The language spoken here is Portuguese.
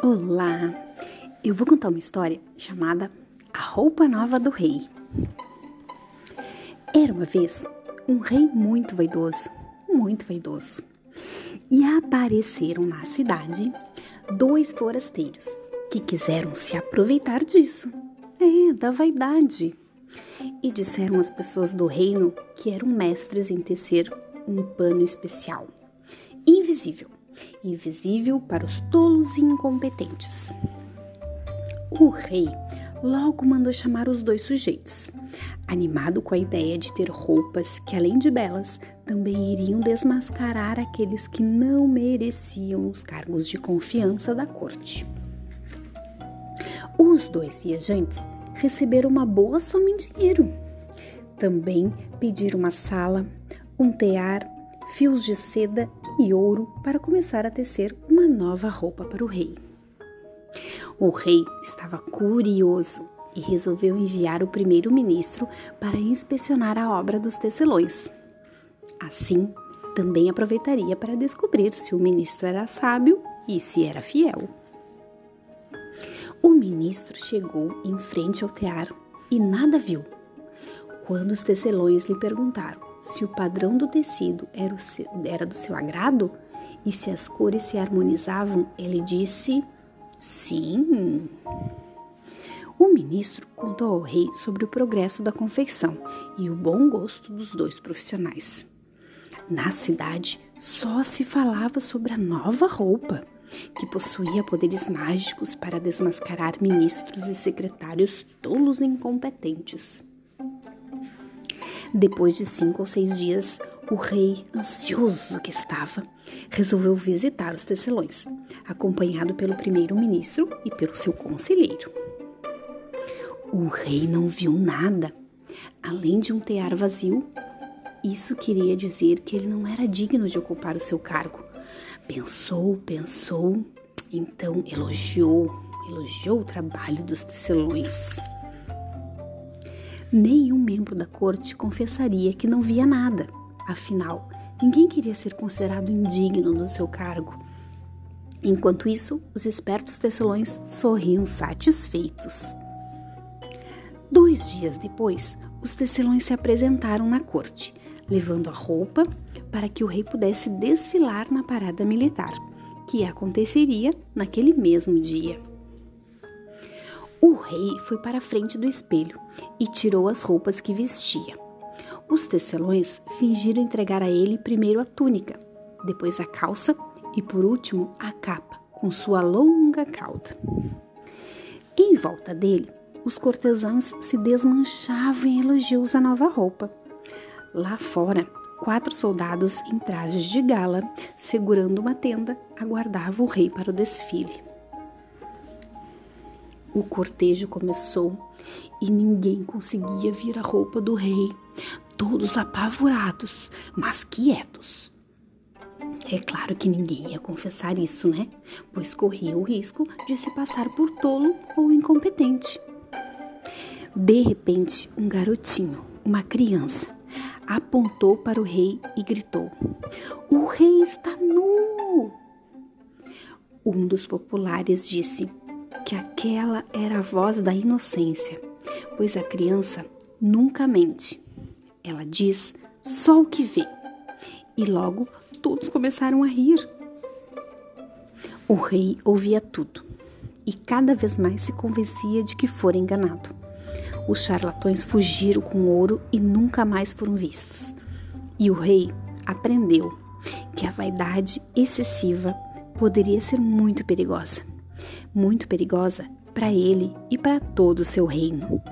Olá! Eu vou contar uma história chamada A Roupa Nova do Rei. Era uma vez um rei muito vaidoso, muito vaidoso. E apareceram na cidade dois forasteiros que quiseram se aproveitar disso. É, da vaidade. E disseram às pessoas do reino que eram mestres em tecer um pano especial, invisível invisível para os tolos e incompetentes. O rei logo mandou chamar os dois sujeitos, animado com a ideia de ter roupas que, além de belas, também iriam desmascarar aqueles que não mereciam os cargos de confiança da corte. Os dois viajantes receberam uma boa soma em dinheiro. Também pediram uma sala, um tear, fios de seda e ouro para começar a tecer uma nova roupa para o rei. O rei estava curioso e resolveu enviar o primeiro-ministro para inspecionar a obra dos tecelões. Assim, também aproveitaria para descobrir se o ministro era sábio e se era fiel. O ministro chegou em frente ao tear e nada viu. Quando os tecelões lhe perguntaram se o padrão do tecido era, seu, era do seu agrado e se as cores se harmonizavam, ele disse sim. O ministro contou ao rei sobre o progresso da confeição e o bom gosto dos dois profissionais. Na cidade só se falava sobre a nova roupa, que possuía poderes mágicos para desmascarar ministros e secretários tolos e incompetentes. Depois de cinco ou seis dias, o rei, ansioso que estava, resolveu visitar os tecelões, acompanhado pelo primeiro-ministro e pelo seu conselheiro. O rei não viu nada, além de um tear vazio. Isso queria dizer que ele não era digno de ocupar o seu cargo. Pensou, pensou, então elogiou, elogiou o trabalho dos tecelões nenhum membro da corte confessaria que não via nada. Afinal, ninguém queria ser considerado indigno do seu cargo. Enquanto isso, os espertos tecelões sorriam satisfeitos. Dois dias depois, os tecelões se apresentaram na corte, levando a roupa para que o rei pudesse desfilar na parada militar, que aconteceria naquele mesmo dia. O rei foi para a frente do espelho e tirou as roupas que vestia. Os tecelões fingiram entregar a ele primeiro a túnica, depois a calça e por último a capa com sua longa cauda. Em volta dele, os cortesãos se desmanchavam em elogios à nova roupa. Lá fora, quatro soldados em trajes de gala, segurando uma tenda, aguardavam o rei para o desfile. O cortejo começou e ninguém conseguia ver a roupa do rei, todos apavorados, mas quietos. É claro que ninguém ia confessar isso, né? Pois corria o risco de se passar por tolo ou incompetente. De repente, um garotinho, uma criança, apontou para o rei e gritou: O rei está nu! Um dos populares disse: que aquela era a voz da inocência, pois a criança nunca mente. Ela diz só o que vê. E logo todos começaram a rir. O rei ouvia tudo e cada vez mais se convencia de que fora enganado. Os charlatões fugiram com ouro e nunca mais foram vistos. E o rei aprendeu que a vaidade excessiva poderia ser muito perigosa muito perigosa para ele e para todo o seu reino.